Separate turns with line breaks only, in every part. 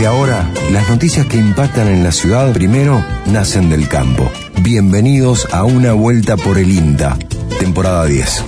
Desde ahora, las noticias que impactan en la ciudad primero nacen del campo. Bienvenidos a una vuelta por el INTA, temporada 10.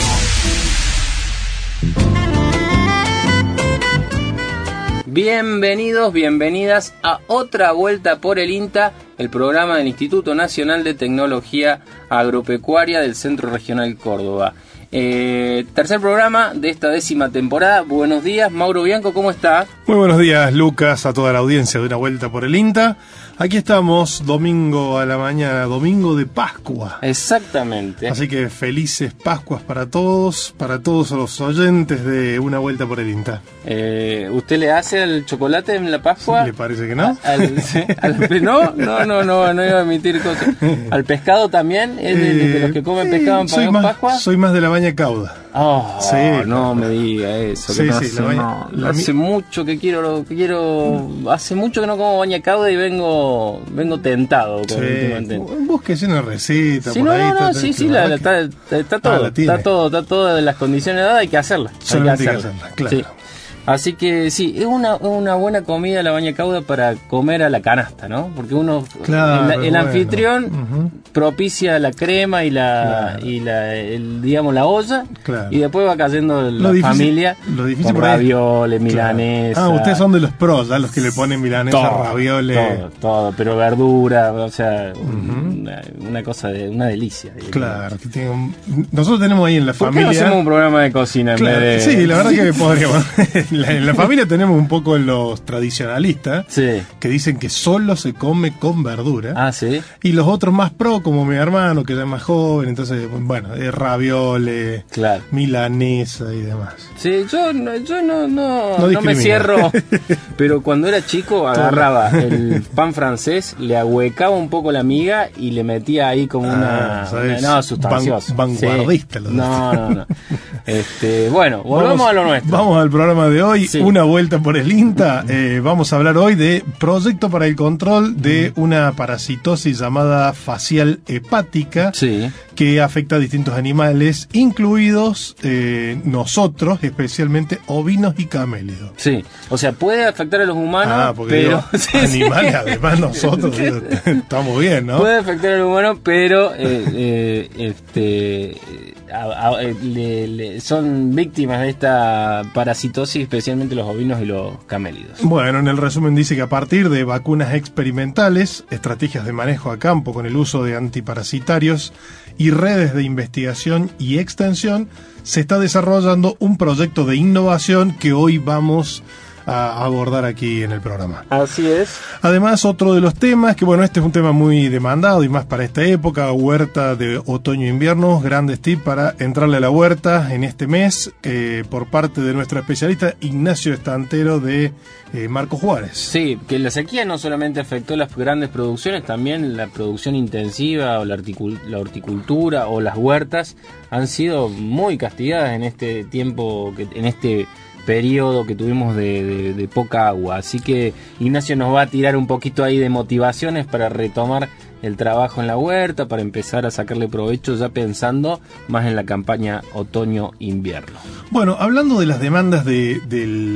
Bienvenidos, bienvenidas a otra vuelta por el INTA, el programa del Instituto Nacional de Tecnología Agropecuaria del Centro Regional Córdoba. Eh, tercer programa de esta décima temporada. Buenos días, Mauro Bianco, ¿cómo está?
Muy buenos días, Lucas, a toda la audiencia de una vuelta por el INTA. Aquí estamos, domingo a la mañana, domingo de Pascua.
Exactamente.
Así que felices Pascuas para todos, para todos los oyentes de Una Vuelta por el INTA.
Eh, ¿Usted le hace el chocolate en la Pascua?
¿Le parece que no?
no, no, no, no, no iba a emitir cosas. ¿Al pescado también? ¿Es de, los que comen pescado en
soy más, Pascua? Soy más de la baña cauda.
Oh, sí, no me diga eso. Que hace, mucho que quiero, que quiero, hace mucho que no como baña cauda y vengo, vengo tentado.
Sí. Búsquese una receta.
Sí, por no, ahí, no, sí, sí, la, está, está, todo, está todo, está todo de las condiciones dadas, hay que hacerla.
Hay que hacerla, hay que hacerla claro.
Así que sí, es una, una buena comida la baña cauda para comer a la canasta, ¿no? Porque uno, el, anfitrión propicia la crema y la, y la el, digamos, la olla, y después va cayendo la familia
lo difícil
con ravioles, milanesa.
Ah, ustedes son de los pros, los que le ponen milanesa, ravioles.
Todo, todo, pero verdura, o sea, una, cosa, de una delicia.
Claro, que tengo, nosotros tenemos ahí en la familia...
¿Por qué no hacemos un programa de cocina en vez de...
Sí, la verdad que podríamos... en la familia tenemos un poco los tradicionalistas que dicen que solo se come con verdura.
Ah, sí.
Y los otros más pro, como mi hermano, que es más joven, entonces, bueno, es raviole, milanesa y demás.
Sí, yo, no, yo no, no, no, me cierro, pero cuando era chico agarraba el pan francés, le ahuecaba un poco la miga y le metía ahí como una,
ah, no, sustancioso. vanguardista.
no, no, no. Este, bueno, volvamos a lo nuestro.
Vamos al programa de hoy, una vuelta por el INTA. Eh, vamos a hablar hoy de proyecto para el control de una parasitosis llamada facial hepática que afecta a distintos animales, incluidos eh, nosotros, especialmente ovinos y camélidos.
Sí, o sea, puede afectar a los humanos, ah, pero
animales, además nosotros estamos bien, ¿no?
Puede afectar a los humanos, pero eh, este son víctimas de esta parasitosis, especialmente los ovinos y los camélidos.
Bueno, en el resumen dice que a partir de vacunas experimentales, estrategias de manejo a campo con el uso de antiparasitarios y redes de investigación y extensión, se está desarrollando un proyecto de innovación que hoy vamos a a abordar aquí en el programa.
Así es.
Además, otro de los temas, que bueno, este es un tema muy demandado y más para esta época, huerta de otoño-invierno, grandes tips para entrarle a la huerta en este mes, eh, por parte de nuestro especialista Ignacio Estantero de eh, Marco Juárez.
Sí, que la sequía no solamente afectó las grandes producciones, también la producción intensiva o la, la horticultura o las huertas han sido muy castigadas en este tiempo, que, en este periodo que tuvimos de, poca agua. Así que Ignacio nos va a tirar un poquito ahí de motivaciones para retomar el trabajo en la huerta, para empezar a sacarle provecho ya pensando más en la campaña otoño-invierno.
Bueno, hablando de las demandas de,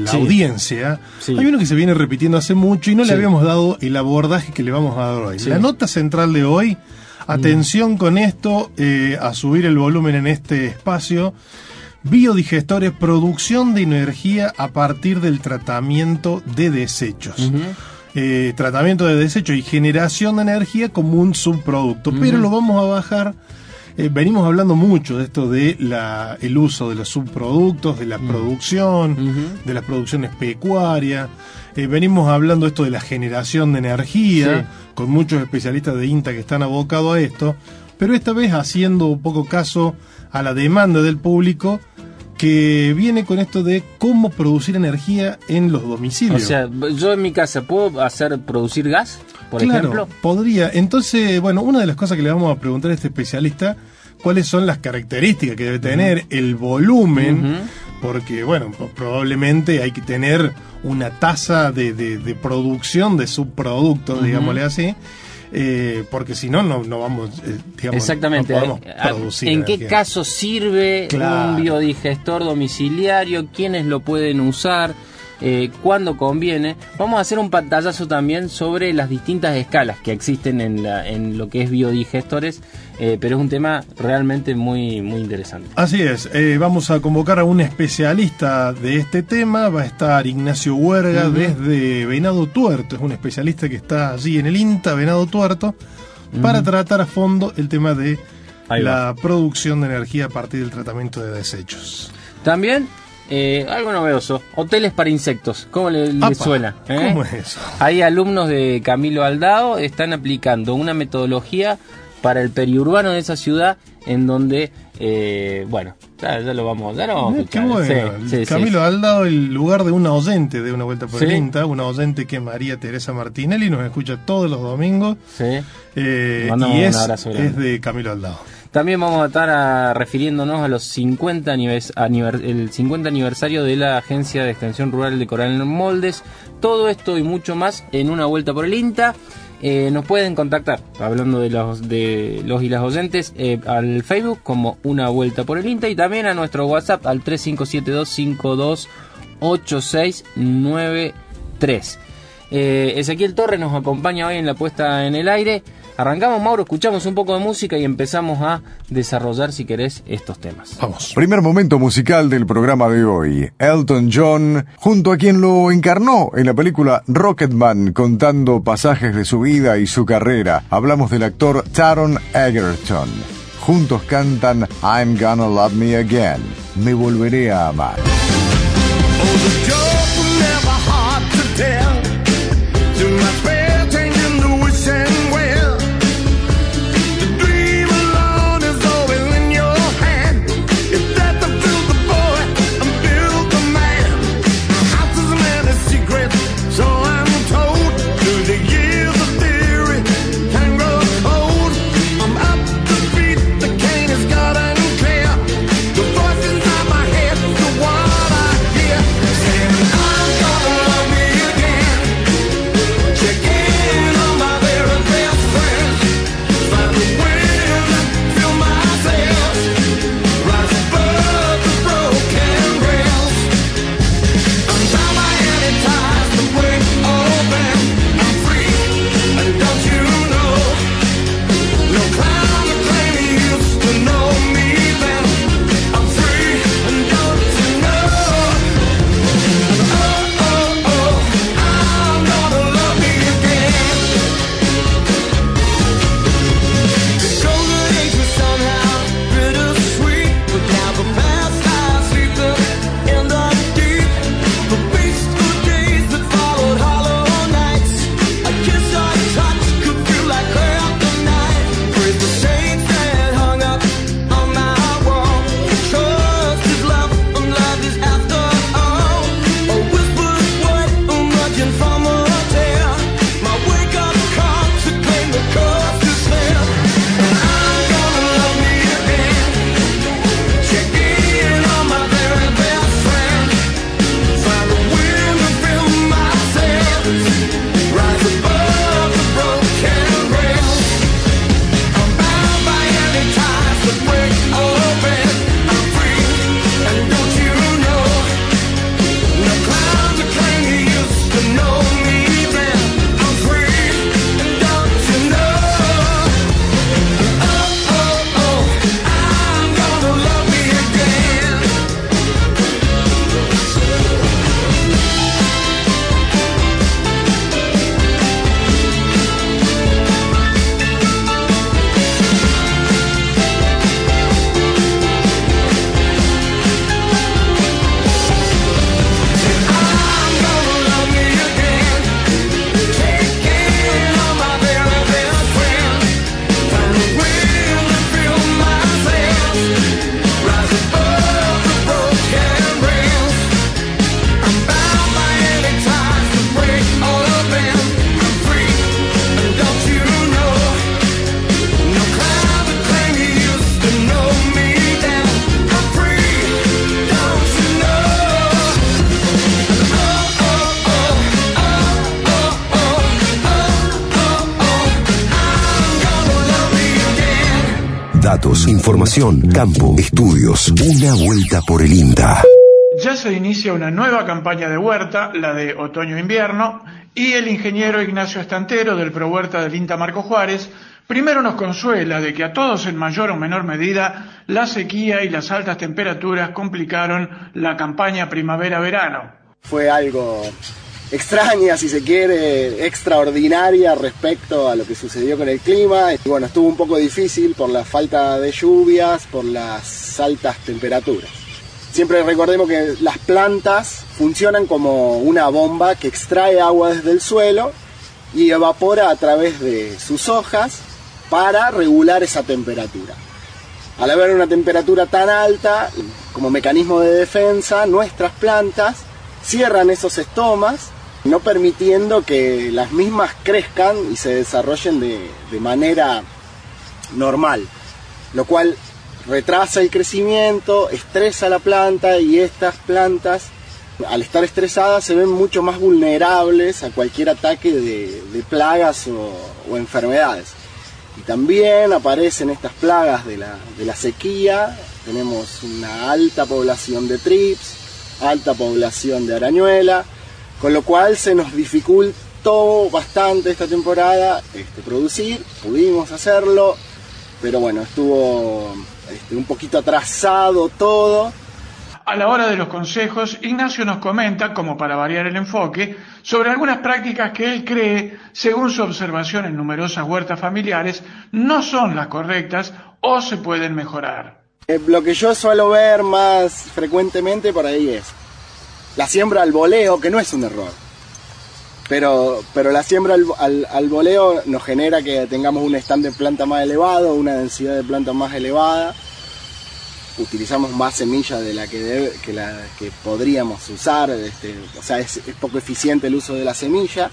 la audiencia, hay uno que se viene repitiendo hace mucho y no le habíamos dado el abordaje que le vamos a dar hoy. La nota central de hoy, atención con esto, eh, a subir el volumen en este espacio biodigestores, producción de energía a partir del tratamiento de desechos. Eh, tratamiento de desechos y generación de energía como un subproducto. Pero lo vamos a bajar. Eh, venimos hablando mucho de esto de la, el uso de los subproductos, de la producción, de las producciones pecuarias. Eh, venimos hablando esto de la generación de energía, con muchos especialistas de INTA que están abocados a esto, pero esta vez haciendo un poco caso a la demanda del público que viene con esto de cómo producir energía en los domicilios.
O sea, yo en mi casa puedo hacer producir gas, por
claro,
ejemplo.
Podría. Entonces, bueno, una de las cosas que le vamos a preguntar a este especialista, cuáles son las características que debe tener el volumen, porque, bueno, probablemente hay que tener una tasa de, de, producción de subproductos, digámosle así eh, porque si no, no, vamos, eh, digamos,
Exactamente.
No producir
¿En qué caso sirve un biodigestor domiciliario? ¿Quiénes lo pueden usar? Eh, cuando conviene. Vamos a hacer un pantallazo también sobre las distintas escalas que existen en, la, en lo que es biodigestores, eh, pero es un tema realmente muy, muy interesante.
Así es, eh, vamos a convocar a un especialista de este tema, va a estar Ignacio Huerga desde Venado Tuerto, es un especialista que está allí en el INTA Venado Tuerto, para tratar a fondo el tema de la producción de energía a partir del tratamiento de desechos.
También eh, algo novedoso, hoteles para insectos, ¿cómo le, suena?
Eh? ¿Cómo es eso?
Hay alumnos de Camilo Aldao, están aplicando una metodología para el periurbano de esa ciudad en donde, eh, bueno, ya, lo vamos, ya lo
Camilo Aldao, el lugar de una oyente de Una Vuelta por el INTA, una oyente que María Teresa Martinelli nos escucha todos los domingos. Sí. y es, es de Camilo Aldao.
También vamos a estar refiriéndonos a los 50 el 50 aniversario de la Agencia de Extensión Rural de Coral Moldes. Todo esto y mucho más en una vuelta por el INTA. Eh, nos pueden contactar, hablando de los, de los y las oyentes, eh, al Facebook como Una Vuelta por el INTA y también a nuestro WhatsApp al 3572528693. Eh, Ezequiel Torres nos acompaña hoy en la puesta en el aire. Arrancamos, Mauro, escuchamos un poco de música y empezamos a desarrollar, si querés, estos temas.
Vamos. Primer momento musical del programa de hoy. Elton John, junto a quien lo encarnó en la película Rocketman, contando pasajes de su vida y su carrera. Hablamos del actor Taron Egerton. Juntos cantan I'm Gonna Love Me Again. Me volveré a amar.
Información, campo, estudios. Una vuelta por el INTA. ya se inicia una nueva campaña de huerta, la de otoño-invierno, y el ingeniero Ignacio Estantero del ProHuerta del INTA Marco Juárez primero nos consuela de que a todos en mayor o menor medida la sequía y las altas temperaturas complicaron la campaña primavera-verano.
Fue algo extraña, si se quiere, extraordinaria respecto a lo que sucedió con el clima. Y bueno, estuvo un poco difícil por la falta de lluvias, por las altas temperaturas. Siempre recordemos que las plantas funcionan como una bomba que extrae agua desde el suelo y evapora a través de sus hojas para regular esa temperatura. Al haber una temperatura tan alta, como mecanismo de defensa, nuestras plantas cierran esos estomas, no permitiendo que las mismas crezcan y se desarrollen de, de manera normal, lo cual retrasa el crecimiento, estresa la planta y estas plantas al estar estresadas se ven mucho más vulnerables a cualquier ataque de, plagas o, enfermedades. Y también aparecen estas plagas de la, de la sequía, tenemos una alta población de trips, alta población de arañuela, con lo cual se nos dificultó bastante esta temporada este, producir, pudimos hacerlo, pero bueno, estuvo este, un poquito atrasado todo.
A la hora de los consejos, Ignacio nos comenta, como para variar el enfoque, sobre algunas prácticas que él cree, según su observación en numerosas huertas familiares, no son las correctas o se pueden mejorar.
Eh, lo que yo suelo ver más frecuentemente por ahí es la siembra al voleo, que no es un error. Pero, pero la siembra al, al, voleo nos genera que tengamos un stand de planta más elevado, una densidad de planta más elevada. Utilizamos más semillas de la que, que, la, que podríamos usar, este, o sea, es, poco eficiente el uso de la semilla.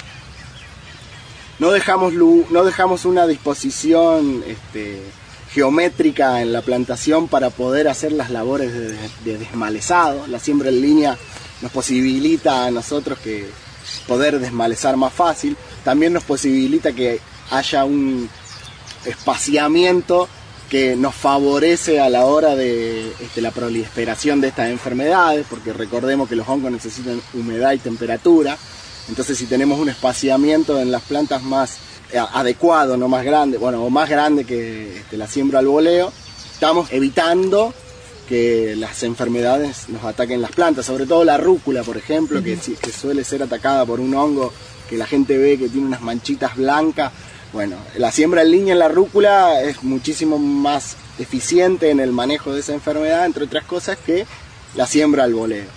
No dejamos, no dejamos una disposición este, geométrica en la plantación para poder hacer las labores de, de desmalezado. La siembra en línea nos posibilita a nosotros que poder desmalezar más fácil, también nos posibilita que haya un espaciamiento que nos favorece a la hora de este, la proliferación de estas enfermedades, porque recordemos que los hongos necesitan humedad y temperatura, entonces si tenemos un espaciamiento en las plantas más eh, adecuado, no más grande, bueno, o más grande que este, la siembra al voleo, estamos evitando que las enfermedades nos ataquen las plantas, sobre todo la rúcula, por ejemplo, que, suele ser atacada por un hongo que la gente ve que tiene unas manchitas blancas. Bueno, la siembra en línea en la rúcula es muchísimo más eficiente en el manejo de esa enfermedad, entre otras cosas, que la siembra al voleo.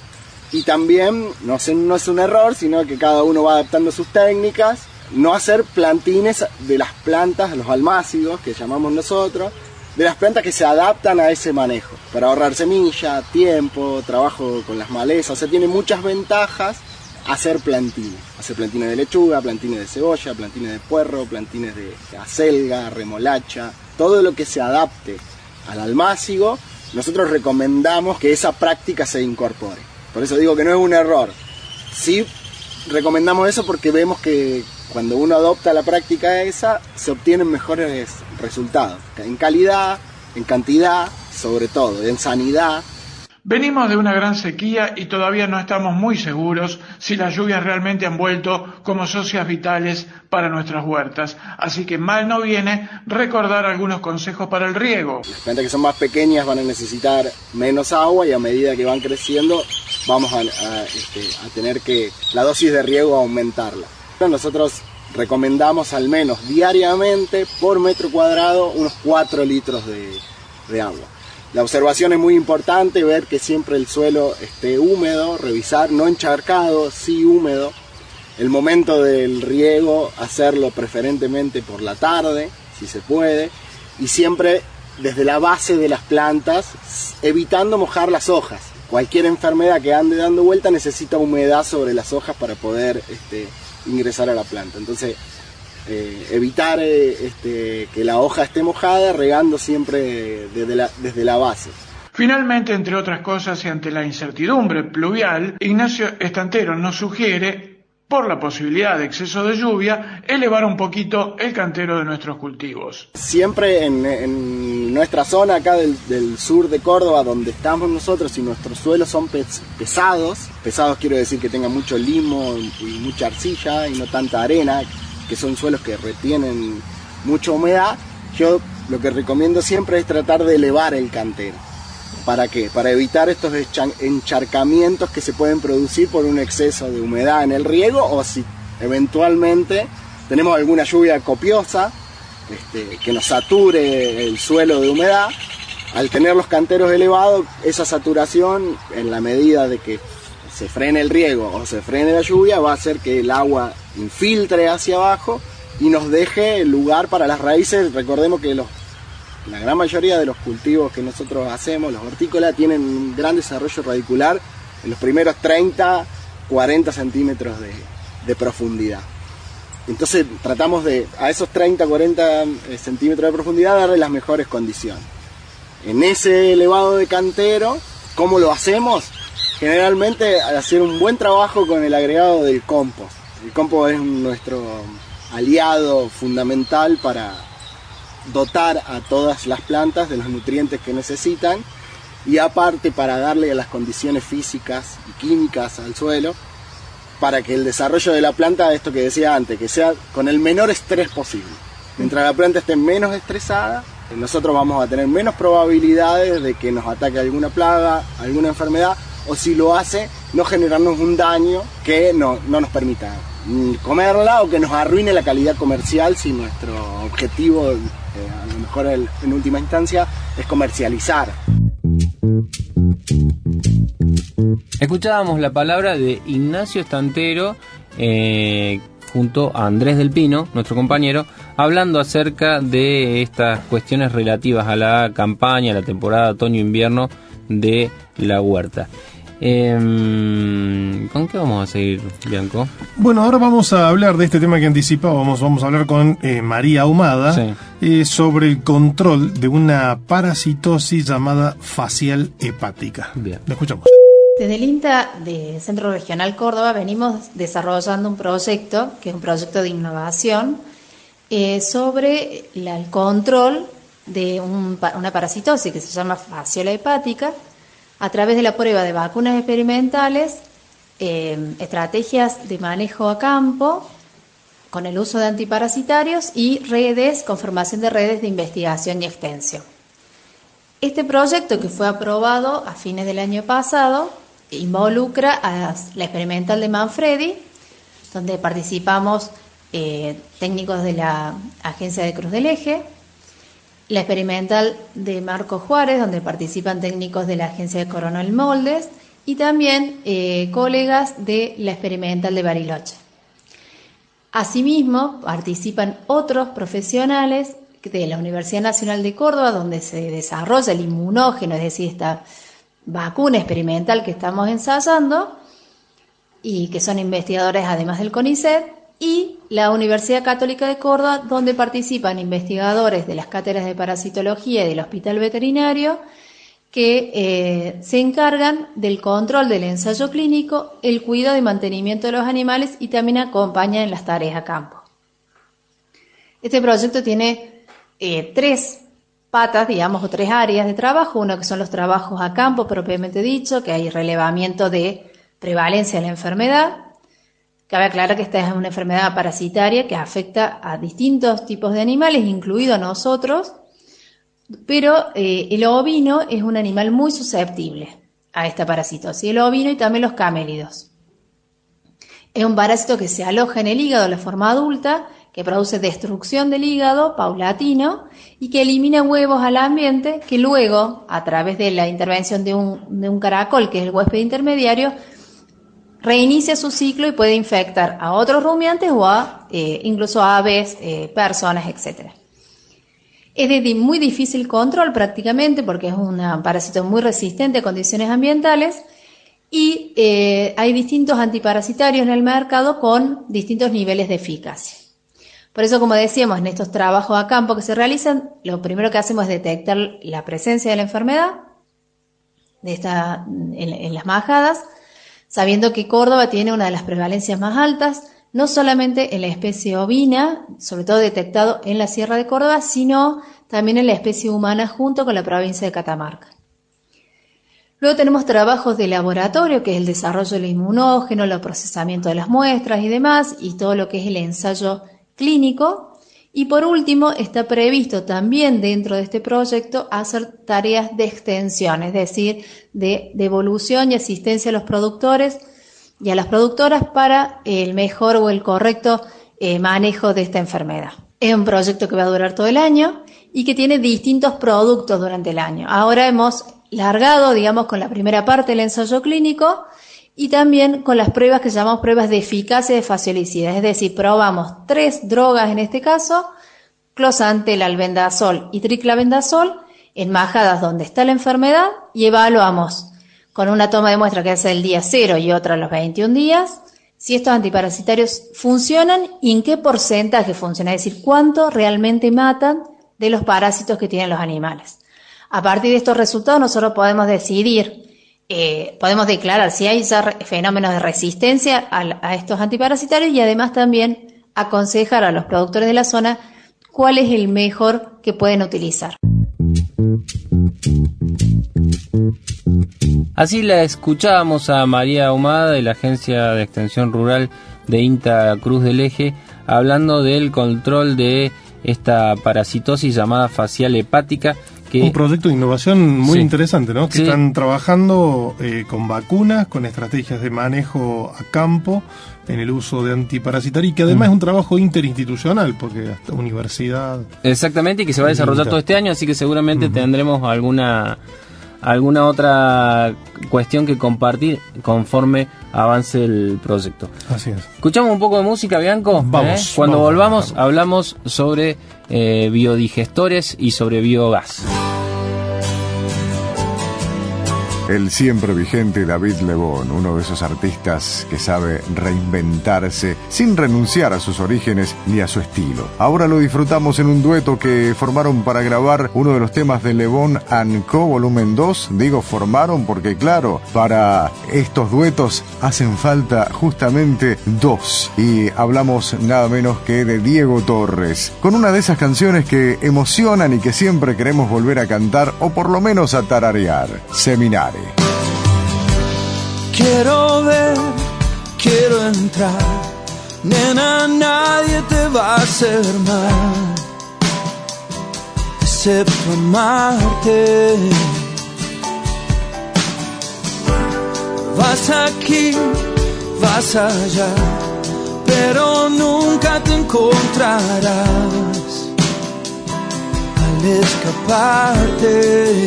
Y también, no, no es un error, sino que cada uno va adaptando sus técnicas, no hacer plantines de las plantas, los almácigos, que llamamos nosotros, de las plantas que se adaptan a ese manejo, para ahorrar semilla, tiempo, trabajo con las malezas, o sea, tiene muchas ventajas hacer plantines, hacer plantines de lechuga, plantines de cebolla, plantines de puerro, plantines de acelga, remolacha, todo lo que se adapte al almácigo, nosotros recomendamos que esa práctica se incorpore. Por eso digo que no es un error. Sí recomendamos eso porque vemos que cuando uno adopta la práctica esa, se obtienen mejores resultados, en calidad, en cantidad, sobre todo, en sanidad.
Venimos de una gran sequía y todavía no estamos muy seguros si las lluvias realmente han vuelto como socias vitales para nuestras huertas. Así que mal no viene recordar algunos consejos para el riego.
Las plantas que son más pequeñas van a necesitar menos agua y a medida que van creciendo vamos a, este, tener que la dosis de riego aumentarla. Nosotros recomendamos al menos diariamente por metro cuadrado unos 4 litros de, agua. La observación es muy importante, ver que siempre el suelo esté húmedo, revisar, no encharcado, sí húmedo. El momento del riego, hacerlo preferentemente por la tarde, si se puede, y siempre desde la base de las plantas, evitando mojar las hojas. Cualquier enfermedad que ande dando vuelta necesita humedad sobre las hojas para poder este, ingresar a la planta. Entonces, eh, evitar eh, este, que la hoja esté mojada, regando siempre desde la, desde la base.
Finalmente, entre otras cosas, y ante la incertidumbre pluvial, Ignacio Estantero nos sugiere por la posibilidad de exceso de lluvia, elevar un poquito el cantero de nuestros cultivos.
Siempre en, nuestra zona acá del, sur de Córdoba, donde estamos nosotros y nuestros suelos son pesados, pesados quiero decir que tengan mucho limo y mucha arcilla y no tanta arena, que son suelos que retienen mucha humedad, yo lo que recomiendo siempre es tratar de elevar el cantero. ¿Para qué? Para evitar estos encharcamientos que se pueden producir por un exceso de humedad en el riego o si eventualmente tenemos alguna lluvia copiosa este, que nos sature el suelo de humedad. Al tener los canteros elevados, esa saturación, en la medida de que se frene el riego o se frene la lluvia, va a hacer que el agua infiltre hacia abajo y nos deje lugar para las raíces. Recordemos que los la gran mayoría de los cultivos que nosotros hacemos, los hortícolas, tienen un gran desarrollo radicular en los primeros 30, 40 centímetros de, profundidad. Entonces tratamos de a esos 30, 40 eh, centímetros de profundidad darle las mejores condiciones. En ese elevado de cantero, ¿cómo lo hacemos? Generalmente al hacer un buen trabajo con el agregado del compost. El compost es nuestro aliado fundamental para, dotar a todas las plantas de los nutrientes que necesitan y aparte para darle las condiciones físicas y químicas al suelo para que el desarrollo de la planta, esto que decía antes, que sea con el menor estrés posible. Mientras la planta esté menos estresada, nosotros vamos a tener menos probabilidades de que nos ataque alguna plaga, alguna enfermedad, o si lo hace, no generarnos un daño que no, no nos permita comerla o que nos arruine la calidad comercial si nuestro objetivo, mejor en última instancia, es comercializar.
Escuchábamos la palabra de Ignacio Estantero eh, junto a Andrés del Pino, nuestro compañero, hablando acerca de estas cuestiones relativas a la campaña, a la temporada otoño-invierno de la huerta. Em, ¿Con qué vamos a seguir, Bianco?
Bueno, ahora vamos a hablar de este tema que anticipábamos. Vamos a hablar con eh, María Ahumada eh, sobre el control de una parasitosis llamada facial hepática.
Bien.
Lo escuchamos.
Desde el INTA de Centro Regional Córdoba venimos desarrollando un proyecto, que es un proyecto de innovación, eh, sobre el control de una parasitosis que se llama fasciola hepática a través de la prueba de vacunas experimentales, eh, estrategias de manejo a campo, con el uso de antiparasitarios y redes, con formación de redes de investigación y extensión. Este proyecto que fue aprobado a fines del año pasado involucra a la experimental de Manfredi, donde participamos eh, técnicos de la Agencia de Cruz del Eje, la experimental de Marco Juárez, donde participan técnicos de la Agencia de Coronel Moldes, y también eh, colegas de la experimental de Bariloche. Asimismo, participan otros profesionales de la Universidad Nacional de Córdoba, donde se desarrolla el inmunógeno, es decir, esta vacuna experimental que estamos ensayando, y que son investigadores además del CONICET, y la Universidad Católica de Córdoba, donde participan investigadores de las cátedras de parasitología y del Hospital Veterinario, que eh, se encargan del control del ensayo clínico, el cuidado y mantenimiento de los animales y también acompañan en las tareas a campo. Este proyecto tiene eh, tres patas, digamos, o tres áreas de trabajo. Uno que son los trabajos a campo propiamente dicho, que hay relevamiento de prevalencia de la enfermedad. Cabe aclarar que esta es una enfermedad parasitaria que afecta a distintos tipos de animales, incluido a nosotros, pero eh, el ovino es un animal muy susceptible a esta parasitosis, el ovino y también los camélidos. Es un parásito que se aloja en el hígado de la forma adulta, que produce destrucción del hígado paulatino y que elimina huevos al ambiente que luego, a través de la intervención de un, de un caracol, que es el huésped intermediario, reinicia su ciclo y puede infectar a otros rumiantes o a eh, incluso a aves, eh, personas, etc. Es de muy difícil control prácticamente porque es un parásito muy resistente a condiciones ambientales y eh, hay distintos antiparasitarios en el mercado con distintos niveles de eficacia. Por eso, como decíamos, en estos trabajos a campo que se realizan, lo primero que hacemos es detectar la presencia de la enfermedad en las majadas, sabiendo que Córdoba tiene una de las prevalencias más altas, no solamente en la especie ovina, sobre todo detectado en la Sierra de Córdoba, sino también en la especie humana junto con la provincia de Catamarca. Luego tenemos trabajos de laboratorio, que es el desarrollo del inmunógeno, el procesamiento de las muestras y demás, y todo lo que es el ensayo clínico. Y por último, está previsto también dentro de este proyecto hacer tareas de extensión, es decir, de devolución y asistencia a los productores y a las productoras para el mejor o el correcto eh, manejo de esta enfermedad. Es un proyecto que va a durar todo el año y que tiene distintos productos durante el año. Ahora hemos largado, digamos, con la primera parte del ensayo clínico y también con las pruebas que llamamos pruebas de eficacia de faciolicidas. Es decir, probamos tres drogas en este caso, closantel, albendazol y triclavendazol, en majadas donde está la enfermedad y evaluamos con una toma de muestra que hace el día 0 y otra a los 21 días, si estos antiparasitarios funcionan y en qué porcentaje funcionan, es decir, cuánto realmente matan de los parásitos que tienen los animales. A partir de estos resultados nosotros podemos decidir, eh, podemos declarar si hay fenómenos de resistencia a, estos antiparasitarios y además también aconsejar a los productores de la zona cuál es el mejor que pueden utilizar.
Así la escuchábamos a María Ahumada de la Agencia de Extensión Rural de INTA Cruz del Eje hablando del control de esta parasitosis llamada facial hepática
un proyecto de innovación muy interesante, ¿no? Que están trabajando eh, con vacunas, con estrategias de manejo a campo, en el uso de antiparasitario y que además es un trabajo interinstitucional, porque hasta universidad.
Exactamente, y que se va a desarrollar todo este año, así que seguramente tendremos alguna alguna otra cuestión que compartir conforme avance el proyecto.
Así es.
Escuchamos un poco de música, Bianco.
Vamos.
¿Eh? Cuando volvamos, hablamos sobre eh, biodigestores y sobre biogás.
El siempre vigente David Lebón, uno de esos artistas que sabe reinventarse sin renunciar a sus orígenes ni a su estilo. Ahora lo disfrutamos en un dueto que formaron para grabar uno de los temas de Lebón Co Volumen 2. Digo formaron porque claro, para estos duetos hacen falta justamente dos. Y hablamos nada menos que de Diego Torres, con una de esas canciones que emocionan y que siempre queremos volver a cantar o por lo menos a tararear. Seminar.
Quiero ver, quiero entrar, nena, nadie te va a hacer mal, excepto amarte. Vas aquí, vas allá, pero nunca te encontrarás al escaparte.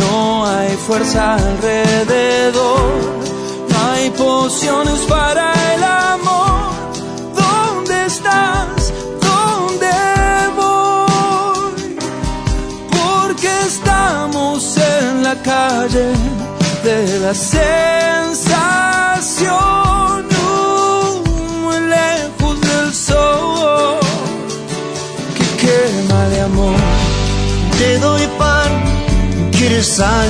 No hay fuerza alrededor, no hay pociones para el amor. ¿Dónde estás? ¿Dónde voy? Porque estamos en la calle de la sensación,
quieres sal,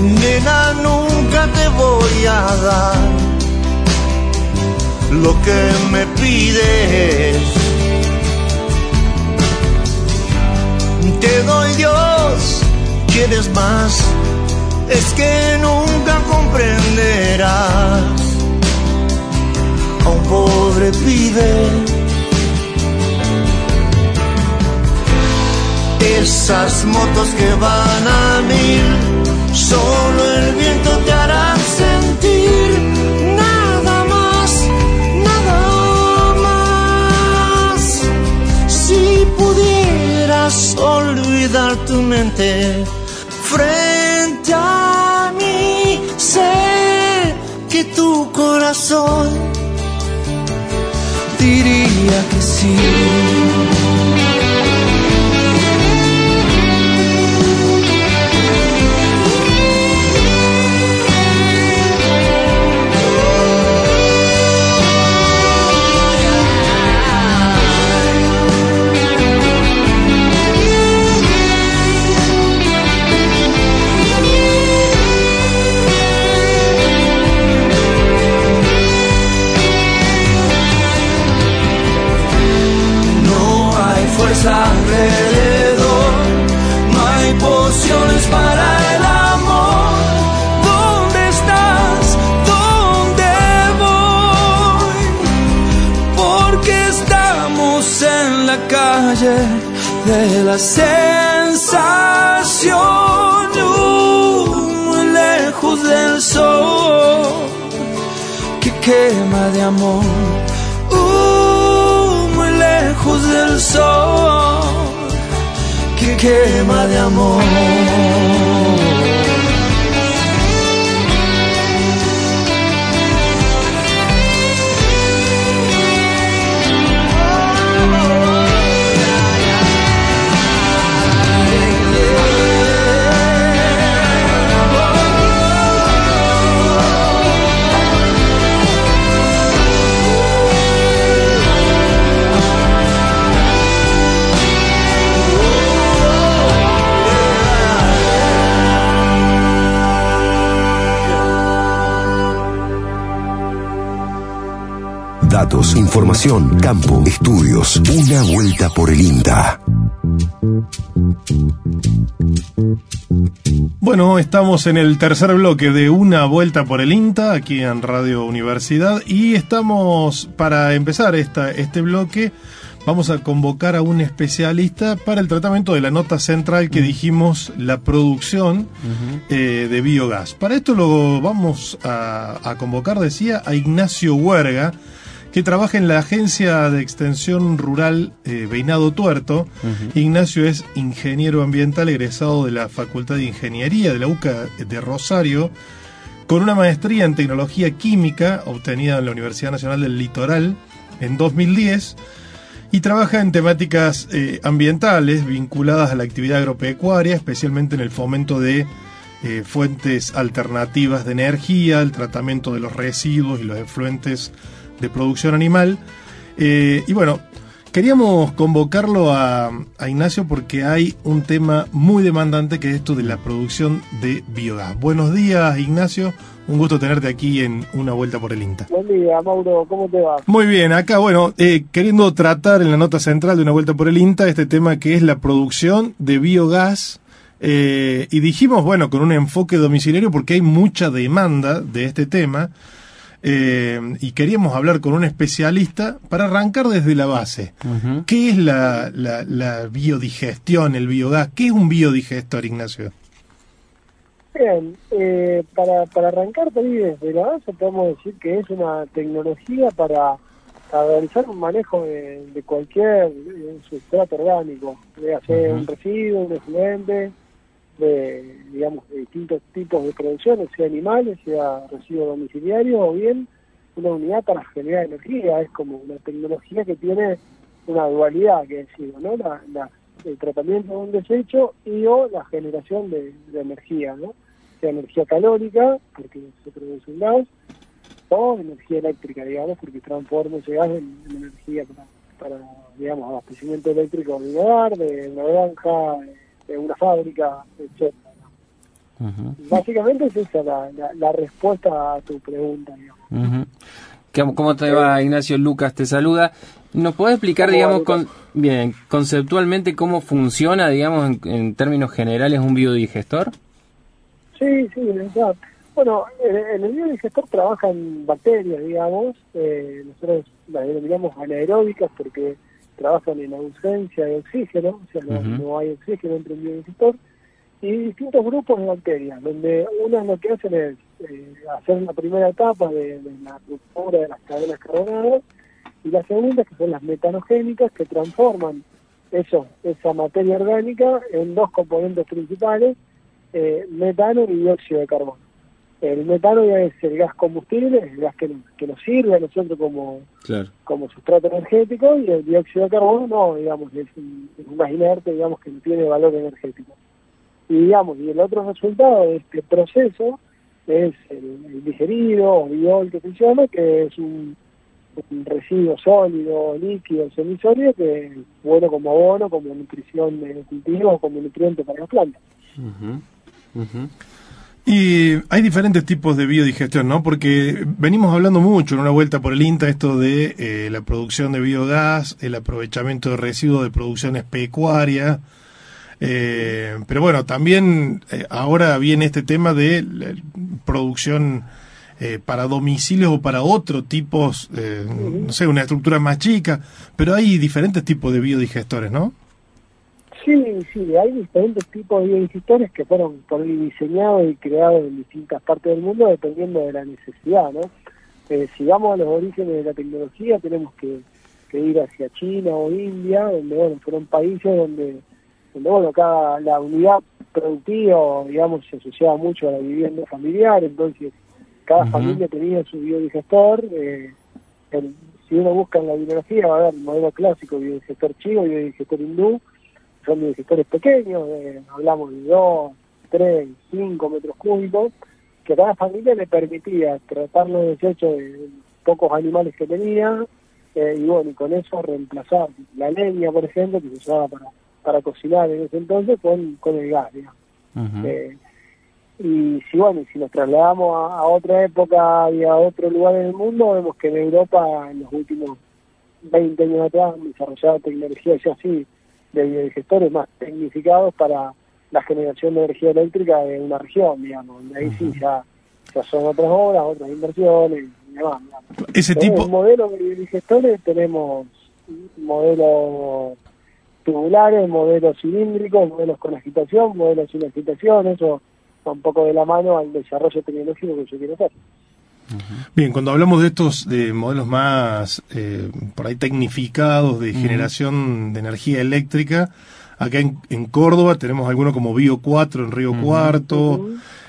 nena, nunca te voy a dar. Lo que me pides. Te doy Dios, quieres más, es que nunca comprenderás. A un pobre pibe Esas motos que van a mil, solo el viento te hará sentir nada más, nada más. Si pudieras olvidar tu mente frente a mí, sé que tu corazón diría que sí.
De
Datos, información, campo, estudios. Una vuelta por el INTA.
Bueno, estamos en el tercer bloque de Una vuelta por el INTA, aquí en Radio Universidad, y estamos, para empezar esta, este bloque, vamos a convocar a un especialista para el tratamiento de la nota central que dijimos, la producción eh, de biogás. Para esto lo vamos a, a convocar, decía, a Ignacio Huerga, que trabaja en la Agencia de Extensión Rural eh, Beinado Tuerto. Ignacio es ingeniero ambiental egresado de la Facultad de Ingeniería de la UCA de Rosario, con una maestría en tecnología química obtenida en la Universidad Nacional del Litoral en 2010 y trabaja en temáticas eh, ambientales vinculadas a la actividad agropecuaria, especialmente en el fomento de eh, fuentes alternativas de energía, el tratamiento de los residuos y los efluentes de producción animal. Eh, y bueno, queríamos convocarlo a, Ignacio porque hay un tema muy demandante que es esto de la producción de biogás. Buenos días, Ignacio. Un gusto tenerte aquí en Una Vuelta por el INTA.
Buen día, Mauro. ¿Cómo te va?
Muy bien. Acá, bueno, eh, queriendo tratar en la nota central de Una Vuelta por el INTA este tema que es la producción de biogás. Eh, y dijimos, bueno, con un enfoque domiciliario porque hay mucha demanda de este tema. Eh, y queríamos hablar con un especialista para arrancar desde la base. ¿Qué es la, la, biodigestión, el biogás? ¿Qué es un biodigestor, Ignacio?
Bien, eh, para, para arrancar desde la base podemos decir que es una tecnología para, realizar un manejo de, cualquier eh, sustrato orgánico, ya sea un residuo, un efluente, de, digamos, de distintos tipos de producciones, sea animales, sea residuos domiciliarios o bien una unidad para generar energía. Es como una tecnología que tiene una dualidad, que decir, ¿no? La, el tratamiento de un desecho y o la generación de, energía, ¿no? Sea energía calórica, porque se produce un gas, o energía eléctrica, digamos, porque transforma ese gas en, energía para, para, digamos, abastecimiento eléctrico de hogar, de una granja, de una fábrica, etc. Básicamente es esa la, respuesta a tu pregunta.
¿Cómo te va, Ignacio? Lucas te saluda. ¿Nos puede explicar, digamos, con, bien, conceptualmente cómo funciona, digamos, en, términos generales un biodigestor?
Sí, sí. Bueno, en, el biodigestor trabajan bacterias, digamos. Eh, nosotros las denominamos anaeróbicas porque trabajan en ausencia de oxígeno, o sea, no, hay oxígeno entre el biodigestor, y distintos grupos de bacterias, donde unas lo que hacen es eh, hacer la primera etapa de, la ruptura de las cadenas carbonadas, y la segunda, que son las metanogénicas, que transforman eso, esa materia orgánica en dos componentes principales, eh, metano y dióxido de carbono. El metano ya es el gas combustible, el gas que, que nos sirve a nosotros como, como sustrato energético, y el dióxido de carbono no, digamos, es un, gas inerte, digamos, que no tiene valor energético. Y digamos, y el otro resultado de este proceso es el, digerido o biol que se llama, que es un, residuo sólido, líquido, semisólido, que es bueno como abono, como nutrición de cultivo, como nutriente para las plantas.
Y hay diferentes tipos de biodigestión, ¿no? Porque venimos hablando mucho en una vuelta por el INTA esto de eh, la producción de biogás, el aprovechamiento de residuos de producciones pecuarias. Eh, pero bueno, también eh, ahora viene este tema de producción eh, para domicilios o para otro tipos, no sé, una estructura más chica, pero hay diferentes tipos de biodigestores, ¿no?
Sí, sí, hay diferentes tipos de biodigestores que fueron por diseñados y creados en distintas partes del mundo dependiendo de la necesidad, ¿no? Eh, si vamos a los orígenes de la tecnología tenemos que, ir hacia China o India, donde bueno, fueron países donde, donde bueno, cada la unidad productiva, digamos, se asociaba mucho a la vivienda familiar, entonces cada familia tenía su biodigestor, eh, si uno busca en la bibliografía va a ver el modelo clásico, biodigestor chino, biodigestor hindú, son biodigestores pequeños, eh, hablamos de 2, 3, 5 metros cúbicos, que cada familia le permitía tratar los desechos de pocos animales que tenía, eh, y bueno, y con eso reemplazar la leña, por ejemplo, que se usaba para, para cocinar en ese entonces, con, con el gas, digamos. Y si bueno, si nos trasladamos a, otra época y a otro lugar en el mundo, vemos que en Europa en los últimos 20 años atrás han desarrollado tecnologías ya así de biodigestores más tecnificados para la generación de energía eléctrica de una región, digamos, donde ahí sí ya, ya son otras obras, otras inversiones y demás.
Ese tipo...
En modelo de biodigestores tenemos modelos tubulares, modelos cilíndricos, modelos con agitación, modelos sin agitación, eso un poco de la mano al desarrollo tecnológico que yo quiero hacer.
Bien, cuando hablamos de estos de modelos más eh, por ahí tecnificados de generación de energía eléctrica, acá en, Córdoba tenemos algunos como Bio 4 en Río Cuarto,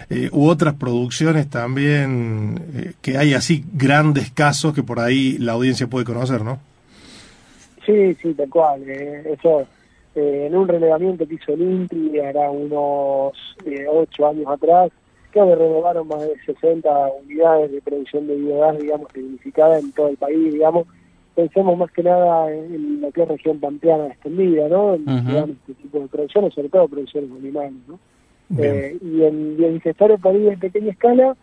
eh, u otras producciones también eh, que hay así grandes casos que por ahí la audiencia puede conocer, ¿no?
Sí, sí, tal cual. eso eh, en un relevamiento que hizo el INTRI hará unos eh, ocho años atrás, que renovaron más de 60 unidades de producción de biogás, digamos, significada en todo el país, digamos. Pensemos más que nada en, lo que es región pampeana extendida, ¿no? En este tipo de producciones, sobre todo producciones animales, ¿no? Eh, y en biodigestores por ahí en pequeña escala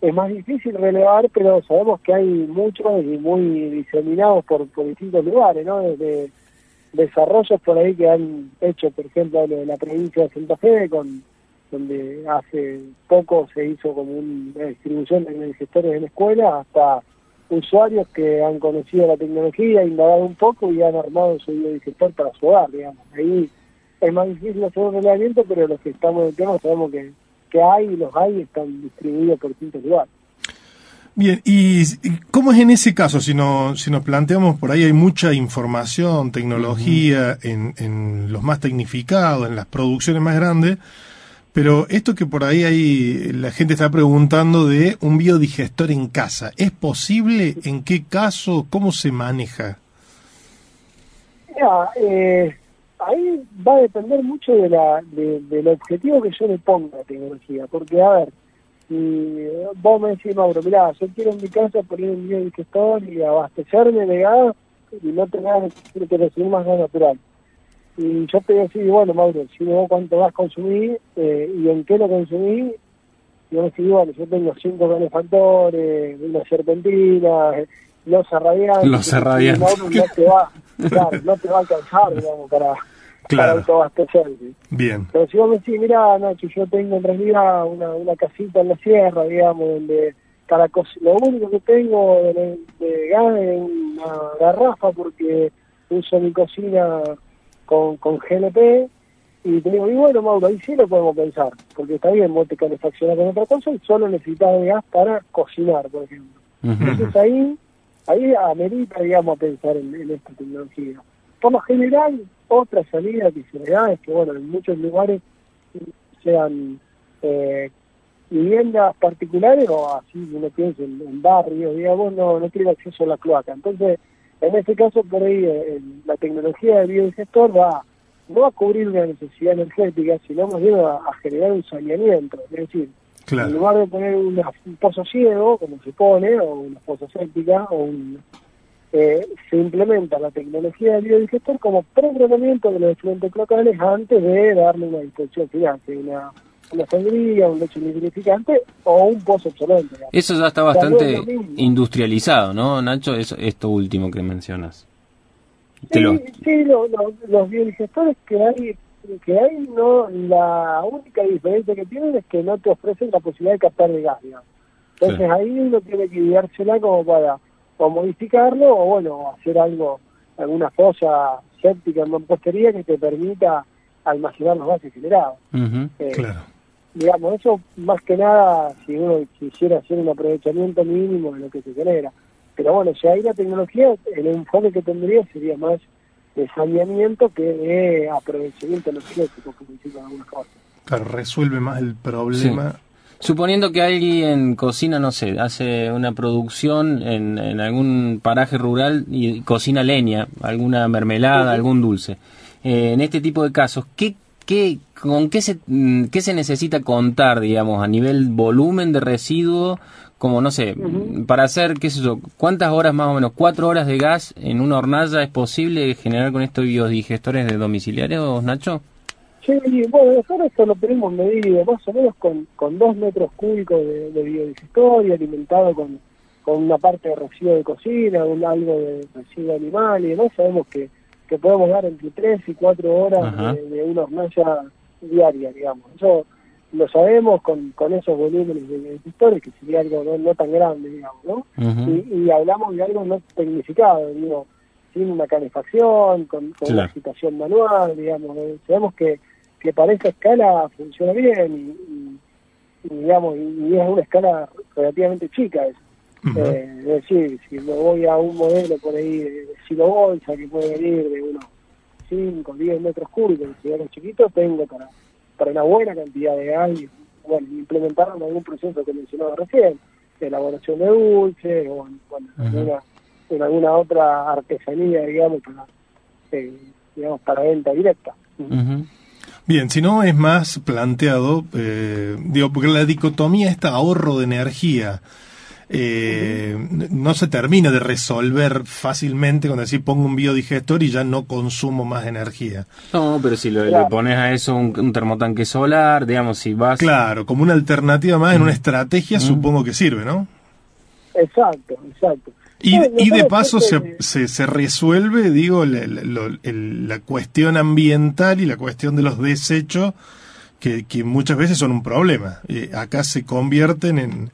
es más difícil relevar, pero sabemos que hay muchos y muy diseminados por, por distintos lugares, ¿no? Desde desarrollos por ahí que han hecho, por ejemplo, lo de la provincia de Santa Fe, con donde hace poco se hizo como una distribución de gestores en la escuela, hasta usuarios que han conocido la tecnología, indagado un poco y han armado su biodigester para su hogar, digamos. Ahí es más difícil hacer un relevamiento, pero los que estamos en el tema sabemos que, que hay y los hay están distribuidos por distintos lugares.
Bien, ¿y cómo es en ese caso? Si, no, si nos planteamos por ahí, hay mucha información, tecnología en, en los más tecnificados, en las producciones más grandes, pero esto que por ahí hay, la gente está preguntando de un biodigestor en casa, ¿es posible? ¿En qué caso? ¿Cómo se maneja?
eh, ahí va a depender mucho de la, del objetivo que yo le ponga a la tecnología, porque a ver, y vos me decís, Mauro, mirá, yo quiero en mi casa poner un biodigestor y abastecerme de gas y no tener que recibir más gas natural. Y yo te decía, bueno, Mauro, si vos cuánto gas consumí eh, y en qué lo consumí, y vos decís, bueno, yo tengo cinco calefactores, una serpentina, los radiantes.
Los radiantes.
No, te va, no te va a alcanzar, digamos, para claro. para
Bien.
Pero si vos me decís, mira, Nacho, yo tengo en realidad una, una casita en la sierra, digamos, donde para lo único que tengo de, gas es una garrafa porque uso mi cocina con, con GNP y te digo, y bueno, Mauro, ahí sí lo podemos pensar, porque está bien, vos te calefaccionas con otra cosa y solo necesitas de gas para cocinar, por ejemplo. Entonces ahí, ahí amerita, digamos, a pensar en, en esta tecnología. Por lo general, otra salida que se le da es que, bueno, en muchos lugares sean eh, viviendas particulares o así uno piensa en, barrios, digamos, no, no tiene acceso a la cloaca. Entonces, en este caso, por ahí eh, la tecnología del biodigestor va no a cubrir una necesidad energética, sino más bien a, generar un saneamiento. Es decir, en lugar de poner un pozo ciego, como se pone, o una fosa séptica, o un eh, se implementa la tecnología del biodigestor como pre-tratamiento de los efluentes locales antes de darle una disfunción final, una, una sangría, un leche nitrificante o un pozo excelente.
Eso ya está bastante industrializado, ¿no, Nacho? Eso, esto último que mencionas.
Sí, sí los biodigestores que hay que hay no la única diferencia que tienen es que no te ofrecen la posibilidad de captar de gas, Entonces ahí uno tiene que ideársela como para o modificarlo o bueno, hacer algo, alguna fosa séptica en mampostería que te permita almacenar los gases generados.
Eh, claro.
Digamos, eso más que nada si uno quisiera hacer un aprovechamiento mínimo de lo que se genera. Pero bueno, si hay la tecnología, el enfoque que tendría sería más de saneamiento que de aprovechamiento energético, como dicen algunas cosas.
Claro, resuelve más el problema.
Suponiendo que alguien cocina, no sé, hace una producción en, en algún paraje rural y cocina leña, alguna mermelada, algún dulce. Eh, en este tipo de casos, ¿qué, qué, ¿con qué se, mm, qué se necesita contar, digamos, a nivel volumen de residuo? Como, no sé, para hacer, qué sé yo, ¿cuántas horas más o menos? ¿Cuatro horas de gas en una hornalla es posible generar con estos biodigestores de domiciliarios, Nacho?
Sí, bueno, nosotros esto lo tenemos medido más o menos con, con dos metros cúbicos de, de biodigestor y alimentado con, con una parte de residuo de cocina, un, algo de residuo animal y demás. Sabemos que, que podemos dar entre tres y cuatro horas de, una hornalla diaria, digamos. Eso lo sabemos con, con esos volúmenes de biodigestor, que sería algo no, tan grande, digamos, ¿no? y, hablamos de algo no tecnificado, digo, sin una calefacción, con, una situación manual, digamos. Sabemos que que para esa escala funciona bien y, digamos y, es una escala relativamente chica eso. Eh, es decir, si me voy a un modelo por ahí de silo bolsa que puede venir de unos 5, 10 metros cúbicos, si es chiquito, tengo para, para una buena cantidad de gas bueno, implementar algún proceso que mencionaba recién, de elaboración de dulce o bueno, en, alguna, otra artesanía, digamos, para, eh, digamos, para venta directa.
Bien, si no es más planteado, eh, digo, porque la dicotomía esta ahorro de energía eh, no se termina de resolver fácilmente cuando decir pongo un biodigestor y ya no consumo más energía.
No, pero si le pones a eso un, termotanque solar, digamos, si vas...
Claro, como una alternativa más en una estrategia supongo que sirve, ¿no?
Exacto, exacto.
Y, de paso se, se, resuelve, digo, la, cuestión ambiental y la cuestión de los desechos, que, que muchas veces son un problema. Eh, acá se convierten en,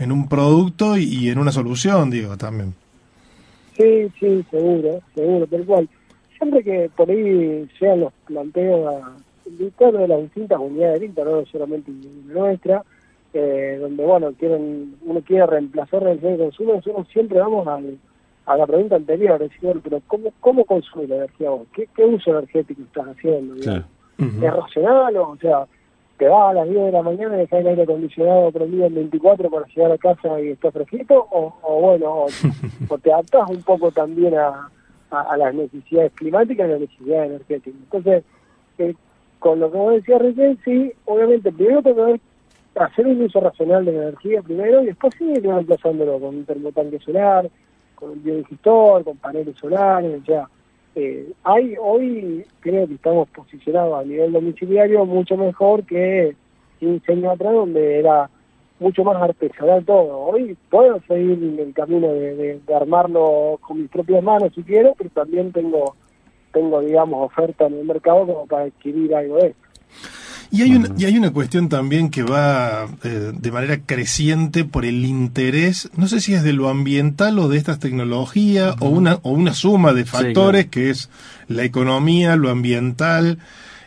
en un producto y, en una solución, digo, también.
Sí, sí, seguro, seguro, tal cual. Siempre que por ahí sean los planteos de las distintas unidades de no solamente nuestra, eh, donde bueno quieren uno quiere reemplazar la energía de consumo nosotros siempre vamos a la pregunta anterior decir pero cómo cómo consume la energía vos qué, qué uso energético estás haciendo es racional o, sea te vas a las 10 de la mañana y dejas el aire acondicionado prendido en 24 para llegar a casa y está fresquito o, o bueno o, te adaptas un poco también a, a, las necesidades climáticas y las necesidades energéticas entonces eh, con lo que vos decías recién sí obviamente primero tengo que hacer un uso racional de la energía primero y después sí ir reemplazándolo con un termotanque solar, con un biodigestor, con paneles solares, ya. Eh, hay hoy creo que estamos posicionados a nivel domiciliario mucho mejor que 15 años atrás donde era mucho más artesanal todo. Hoy puedo seguir el camino de, armarlo con mis propias manos si quiero, pero también tengo, tengo digamos, oferta en el mercado como para adquirir algo de esto.
Y hay, una, y hay una cuestión también que va eh, de manera creciente por el interés, no sé si es de lo ambiental o de estas tecnologías, o, una, o una suma de factores que es la economía, lo ambiental,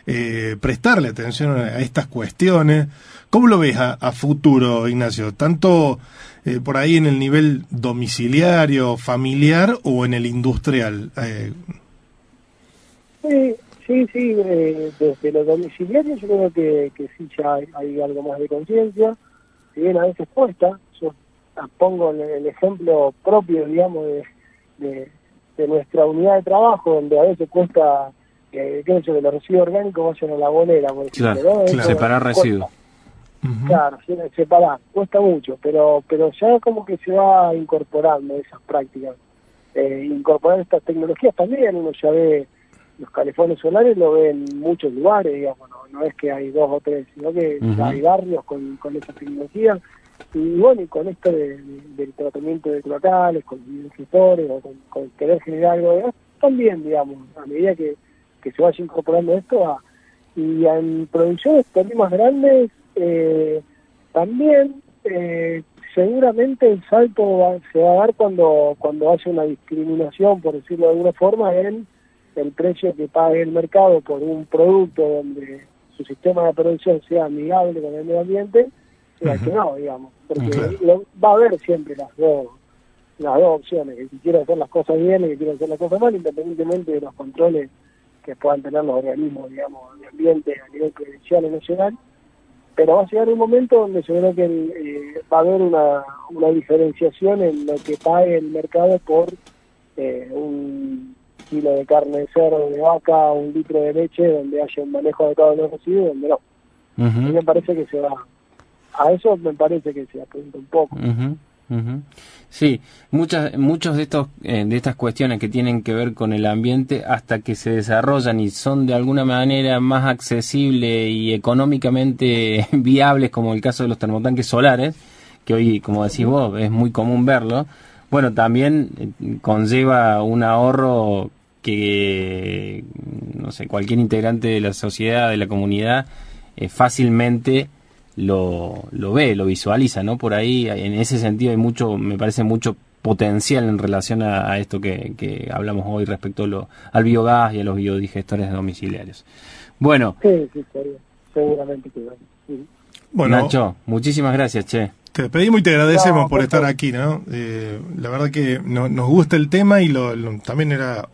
eh, prestarle atención a, estas cuestiones. ¿Cómo lo ves a, futuro, Ignacio? ¿Tanto eh, por ahí en el nivel domiciliario, familiar o en el industrial?
Sí, Sí, sí, eh, desde los domiciliarios yo creo que, que sí ya hay, algo más de conciencia, si bien a veces cuesta, yo pongo el, ejemplo propio, digamos, de, de, nuestra unidad de trabajo, donde a veces cuesta que, que los residuos orgánicos vayan a la bolera, por
ejemplo, claro, separar residuos.
Claro, separar, cuesta mucho, pero pero ya como que se va incorporando esas prácticas. Eh, incorporar estas tecnologías también, uno ya ve los calefones solares lo ven en muchos lugares, digamos, no, es que hay dos o tres, sino que hay barrios con, con esa tecnología. Y bueno, y con esto del tratamiento de cloacales, con gestores o con, querer generar algo de gas, también, digamos, a medida que, que se vaya incorporando esto, a, y en producciones también más grandes, eh, también eh, seguramente el salto se va a dar cuando, cuando haya una discriminación, por decirlo de alguna forma, en el precio que pague el mercado por un producto donde su sistema de producción sea amigable con el medio ambiente, sea que no, digamos. Porque va a haber siempre las dos las dos opciones, que si hacer las cosas bien y que quiere hacer las cosas mal, independientemente de los controles que puedan tener los organismos, digamos, de ambiente a nivel provincial o nacional. Pero va a llegar un momento donde yo creo que eh, va a haber una, una diferenciación en lo que pague el mercado por eh, un kilo de carne de cerdo, de vaca, un litro de leche, donde haya un manejo adecuado de los residuos, donde no. A mí me parece que se va, a eso me parece que se apunta un poco.
Sí, muchas, muchos de estos, eh, de estas cuestiones que tienen que ver con el ambiente, hasta que se desarrollan y son de alguna manera más accesibles y económicamente viables, como el caso de los termotanques solares, que hoy, como decís vos, es muy común verlo. Bueno, también eh, conlleva un ahorro que, no sé, cualquier integrante de la sociedad, de la comunidad, eh, fácilmente lo, lo ve, lo visualiza, ¿no? Por ahí, en ese sentido, hay mucho, me parece mucho potencial en relación a, esto que, que, hablamos hoy respecto lo, al biogás y a los biodigestores domiciliarios. Bueno.
Sí, sí, seguramente que
Bueno, Nacho, muchísimas gracias, Che.
Te pedimos y te agradecemos por estar aquí, ¿no? Eh, la verdad que nos gusta el tema y lo, también era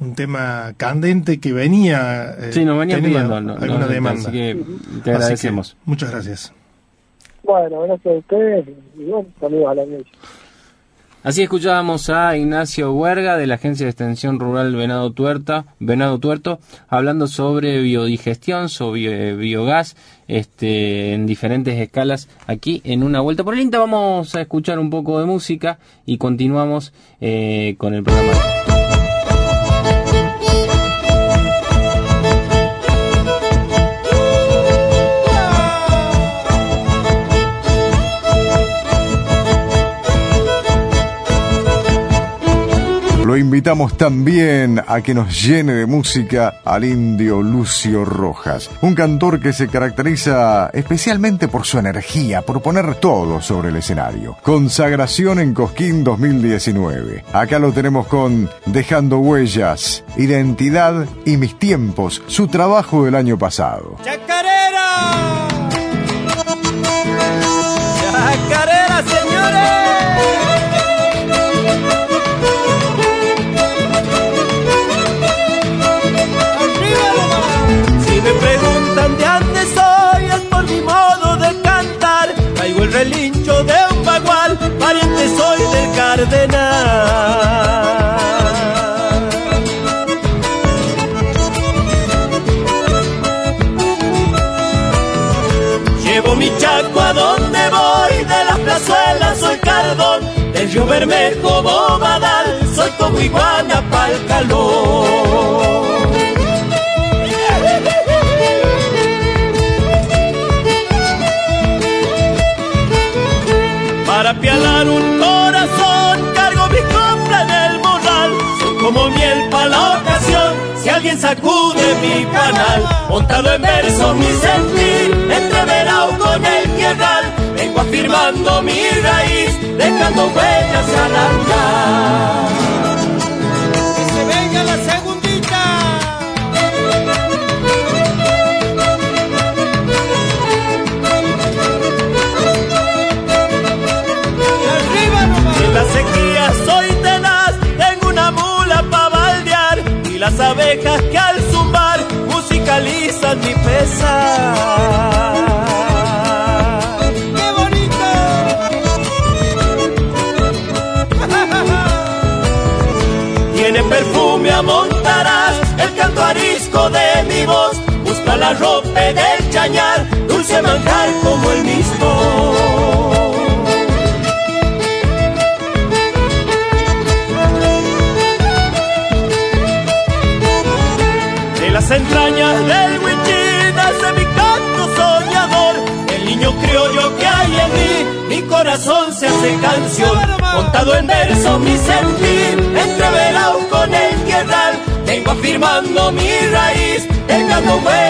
un tema candente que venía.
Eh, sí, nos venía pidiendo alguna demanda. Así que te agradecemos.
muchas gracias.
Bueno, gracias a ustedes y bueno, saludos a la noche.
Así escuchábamos a Ignacio Huerga de la Agencia de Extensión Rural Venado, Tuerta, Venado Tuerto hablando sobre biodigestión, sobre biogás este, en diferentes escalas aquí en una vuelta por el INTA. Vamos a escuchar un poco de música y continuamos eh, con el programa.
Invitamos también a que nos llene de música al indio Lucio Rojas, un cantor que se caracteriza especialmente por su energía, por poner todo sobre el escenario. Consagración en Cosquín 2019. Acá lo tenemos con Dejando Huellas, Identidad y Mis Tiempos, su trabajo del año pasado.
¡Chacarera! ¡Chacarera, cardenal. Llevo mi chaco a donde voy, de las plazuelas soy cardón, del río Bermejo, Bobadal, soy como iguana pa'l calor. Alguien sacude mi canal, montado en verso mi sentir, entreverado con el tierral, vengo afirmando mi raíz, dejando huellas al andar. Mi raíz, dejando huellas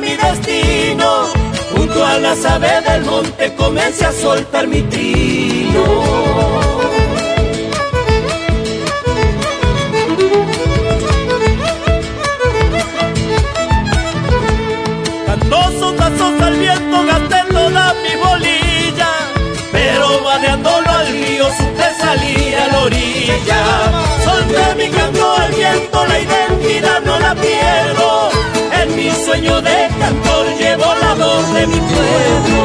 mi destino. Junto a las aves del monte comencé a soltar mi trino. Dando sotazos al viento gasté toda mi bolilla Pero vadeándolo al río supe salir a la orilla Solté mi canto al viento, la identidad sueño de cantor llevo la voz de mi pueblo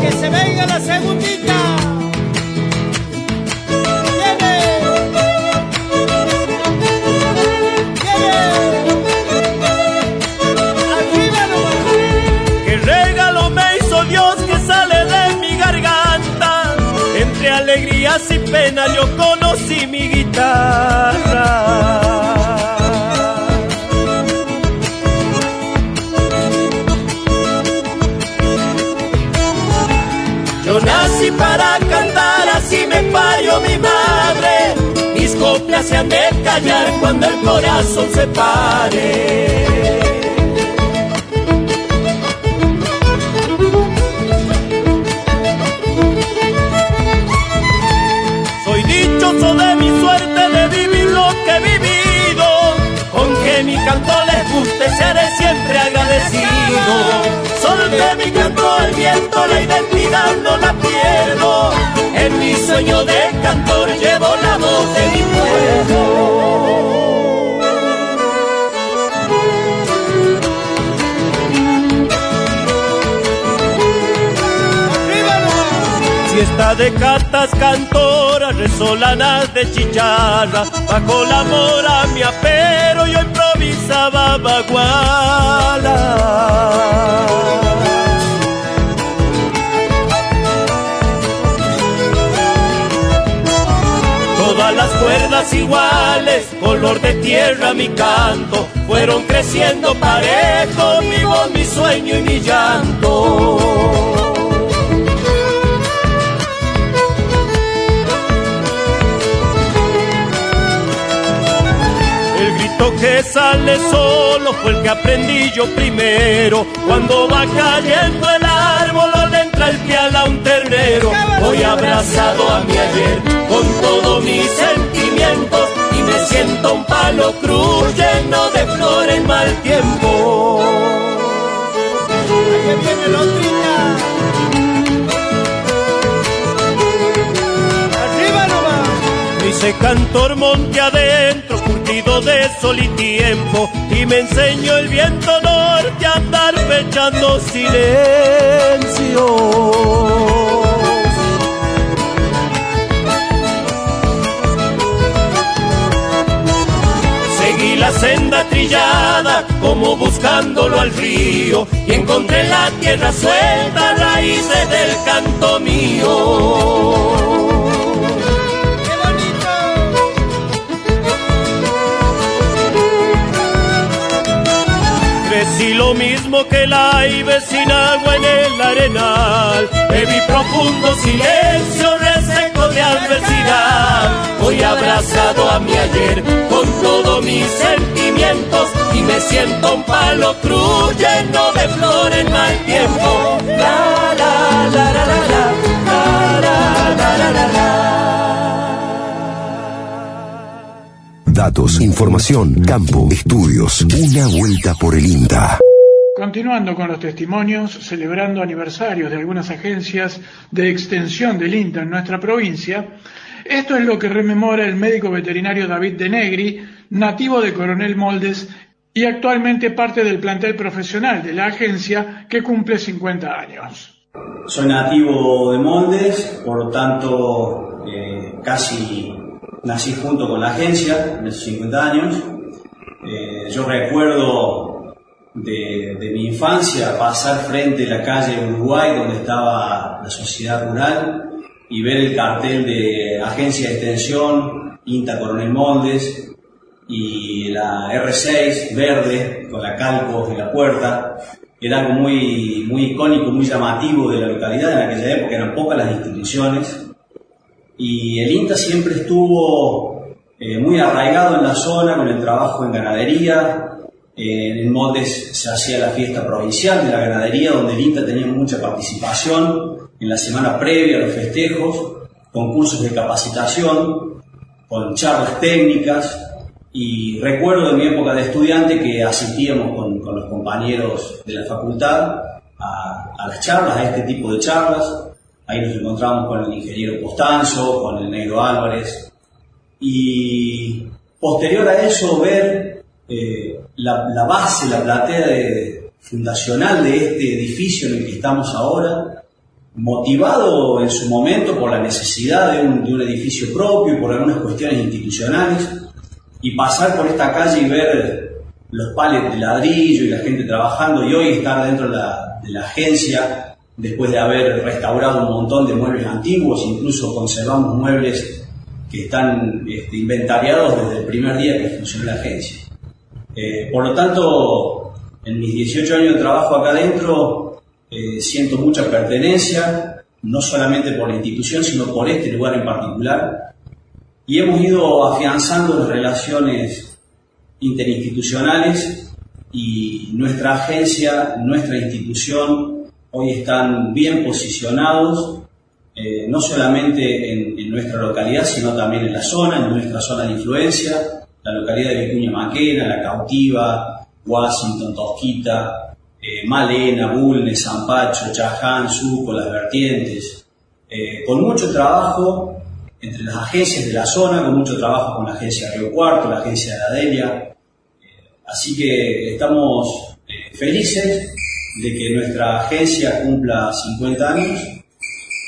Que se venga la segundita Qué regalo me hizo Dios que sale de mi garganta. Entre alegrías y penas yo conocí mi guitarra. Se han de callar cuando el corazón se pare. Soy dichoso de mi suerte de vivir lo que he vivido. Con que mi canto les guste, seré siempre agradecido. Solté mi canto al viento, la identidad no la pierdo. En mi sueño de cantor Fiesta de catas, cantoras, resolanas de chicharra, bajo la mora mi apero yo improvisaba baguala. Todas las cuerdas iguales, color de tierra mi canto, fueron creciendo parejo mi voz, mi sueño y mi llanto. Grito que sale solo fue el que aprendí yo primero. Cuando va cayendo el árbol le entra el pial a un ternero. Voy abrazado a mi ayer con todos mis sentimientos y me siento un palo cruz lleno de flor en mal tiempo. Ahí viene el hice cantor monte adentro, de sol y tiempo, y me enseñó el viento norte a andar fechando silencio. Seguí la senda trillada como buscándolo al río y encontré la tierra suelta, raíces del canto mío. Crecí lo mismo que el aibe sin agua en el arenal. Bebí profundo silencio, reseco de adversidad. Voy abrazado a mi ayer con todos mis sentimientos y me siento un palo cruz lleno de flor en mal tiempo. La, la, la, la, la, la, la, la, la, la, la, la.
Datos, información, campo, estudios. Una vuelta por el INTA.
Continuando con los testimonios, celebrando aniversarios de algunas agencias de extensión del INTA en nuestra provincia, esto es lo que rememora el médico veterinario David De Negri, nativo de Coronel Moldes y actualmente parte del plantel profesional de la agencia que cumple 50 años.
Soy nativo de Moldes, por lo tanto eh, casi nací junto con la agencia en esos 50 años. Eh, yo recuerdo de, mi infancia pasar frente a la calle Uruguay donde estaba la sociedad rural y ver el cartel de agencia de extensión INTA Coronel Moldes y la R6 verde con la calco en la puerta. Era algo muy, muy icónico, muy llamativo de la localidad en aquella época, eran pocas las instituciones. Y el INTA siempre estuvo eh, muy arraigado en la zona con el trabajo en ganadería. Eh, en Moldes se hacía la fiesta provincial de la ganadería, donde el INTA tenía mucha participación en la semana previa a los festejos, concursos de capacitación, con charlas técnicas, y recuerdo de mi época de estudiante que asistíamos con, con los compañeros de la facultad a, a, las charlas, a este tipo de charlas. Ahí nos encontramos con el ingeniero Postanzo, con el negro Álvarez. Y posterior a eso ver eh, la, la, base, la platea de, fundacional de este edificio en el que estamos ahora, motivado en su momento por la necesidad de un, de un edificio propio y por algunas cuestiones institucionales, y pasar por esta calle y ver los palets de ladrillo y la gente trabajando y hoy estar dentro de la, de la agencia después de haber restaurado un montón de muebles antiguos, incluso conservamos muebles que están este, inventariados desde el primer día que funcionó la agencia. Eh, por lo tanto, en mis 18 años de trabajo acá adentro, eh, siento mucha pertenencia, no solamente por la institución, sino por este lugar en particular, y hemos ido afianzando las relaciones interinstitucionales y nuestra agencia, nuestra institución hoy están bien posicionados, eh, no solamente en, nuestra localidad, sino también en la zona, en nuestra zona de influencia, la localidad de Vicuña Maquena, La Cautiva, Washington, Tosquita, eh, Malena, Bulnes, Zampacho, Chaján, Suco, Las Vertientes, eh, con mucho trabajo entre las agencias de la zona, con mucho trabajo con la agencia Río Cuarto, la agencia de Adelia. Así que estamos felices de que nuestra agencia cumpla 50 años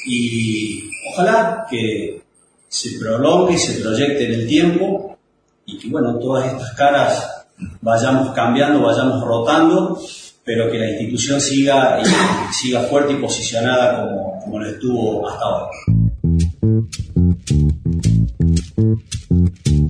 y ojalá que se prolongue y se proyecte en el tiempo y que bueno, todas estas caras vayamos cambiando, vayamos rotando, pero que la institución siga, y, siga fuerte y posicionada como, como lo estuvo hasta ahora.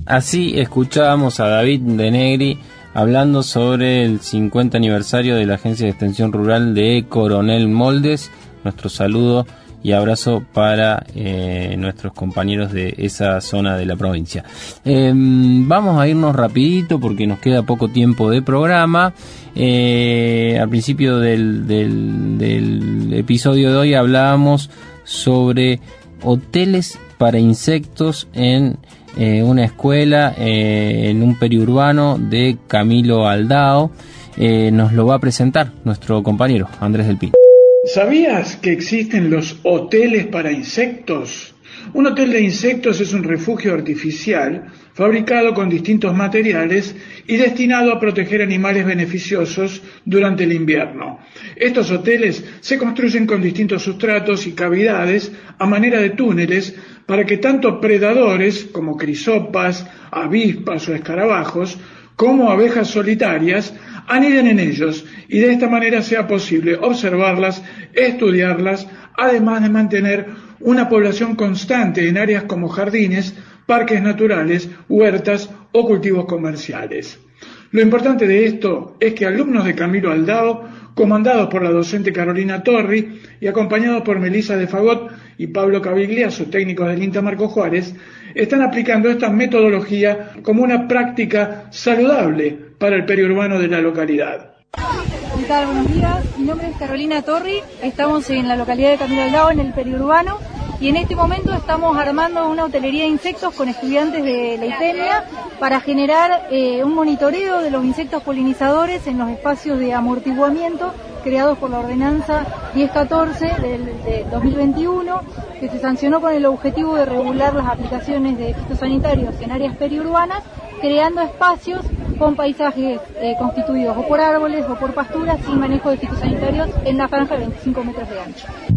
Así escuchábamos a David de Negri hablando sobre el 50 aniversario de la Agencia de Extensión Rural de Coronel Moldes. Nuestro saludo y abrazo para eh, nuestros compañeros de esa zona de la provincia. Eh, vamos a irnos rapidito porque nos queda poco tiempo de programa. Eh, al principio del, del, del episodio de hoy hablábamos sobre hoteles para insectos en eh, una escuela eh, en un periurbano de Camilo Aldao. Eh, nos lo va a presentar nuestro compañero Andrés del Pino.
¿Sabías que existen los hoteles para insectos? Un hotel de insectos es un refugio artificial fabricado con distintos materiales y destinado a proteger animales beneficiosos durante el invierno. Estos hoteles se construyen con distintos sustratos y cavidades a manera de túneles para que tanto predadores como crisopas, avispas o escarabajos, como abejas solitarias, aniden en ellos y de esta manera sea posible observarlas, estudiarlas, además de mantener una población constante en áreas como jardines, parques naturales, huertas o cultivos comerciales. Lo importante de esto es que alumnos de Camilo Aldao, comandados por la docente Carolina Torri y acompañados por Melisa de Fagot y Pablo Cavigliazo, técnicos del INTA Marco Juárez, están aplicando esta metodología como una práctica saludable para el periurbano de la localidad.
¿Qué? Buenos días. Mi nombre es Carolina Torri. Estamos en la localidad de Camilo Aldao, en el periurbano y en este momento estamos armando una hotelería de insectos con estudiantes de la ITEMIA para generar eh, un monitoreo de los insectos polinizadores en los espacios de amortiguamiento creados por la ordenanza 1014 del, de 2021 que se sancionó con el objetivo de regular las aplicaciones de fitosanitarios en áreas periurbanas creando espacios con paisajes eh, constituidos o por árboles o por pasturas sin manejo de fitosanitarios en una franja de 25 metros de ancho.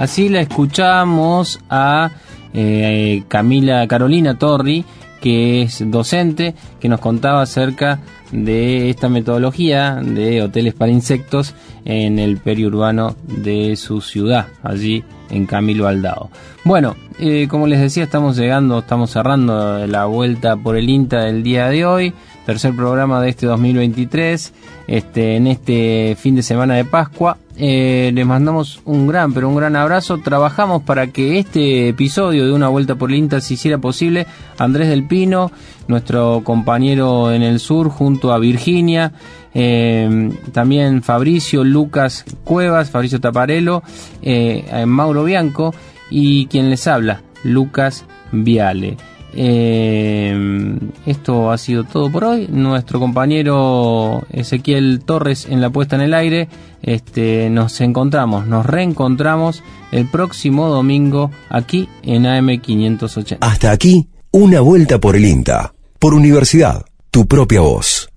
Así la escuchamos a eh, Camila Carolina Torri, que es docente, que nos contaba acerca de esta metodología de hoteles para insectos en el periurbano de su ciudad, allí en Camilo Aldao. Bueno, eh, como les decía, estamos llegando, estamos cerrando la vuelta por el INTA del día de hoy, tercer programa de este 2023, este, en este fin de semana de Pascua. Eh, les mandamos un gran, pero un gran abrazo. Trabajamos para que este episodio de Una Vuelta por el INTA se hiciera posible. Andrés del Pino, nuestro compañero en el sur, junto a Virginia, eh, también Fabricio, Lucas Cuevas, Fabricio Taparelo, eh, Mauro Bianco y quien les habla, Lucas Viale. Eh, esto ha sido todo por hoy. Nuestro compañero Ezequiel Torres en la puesta en el aire. Este, nos encontramos, nos reencontramos el próximo domingo aquí en AM580.
Hasta aquí, una vuelta por el INTA. Por Universidad, tu propia voz.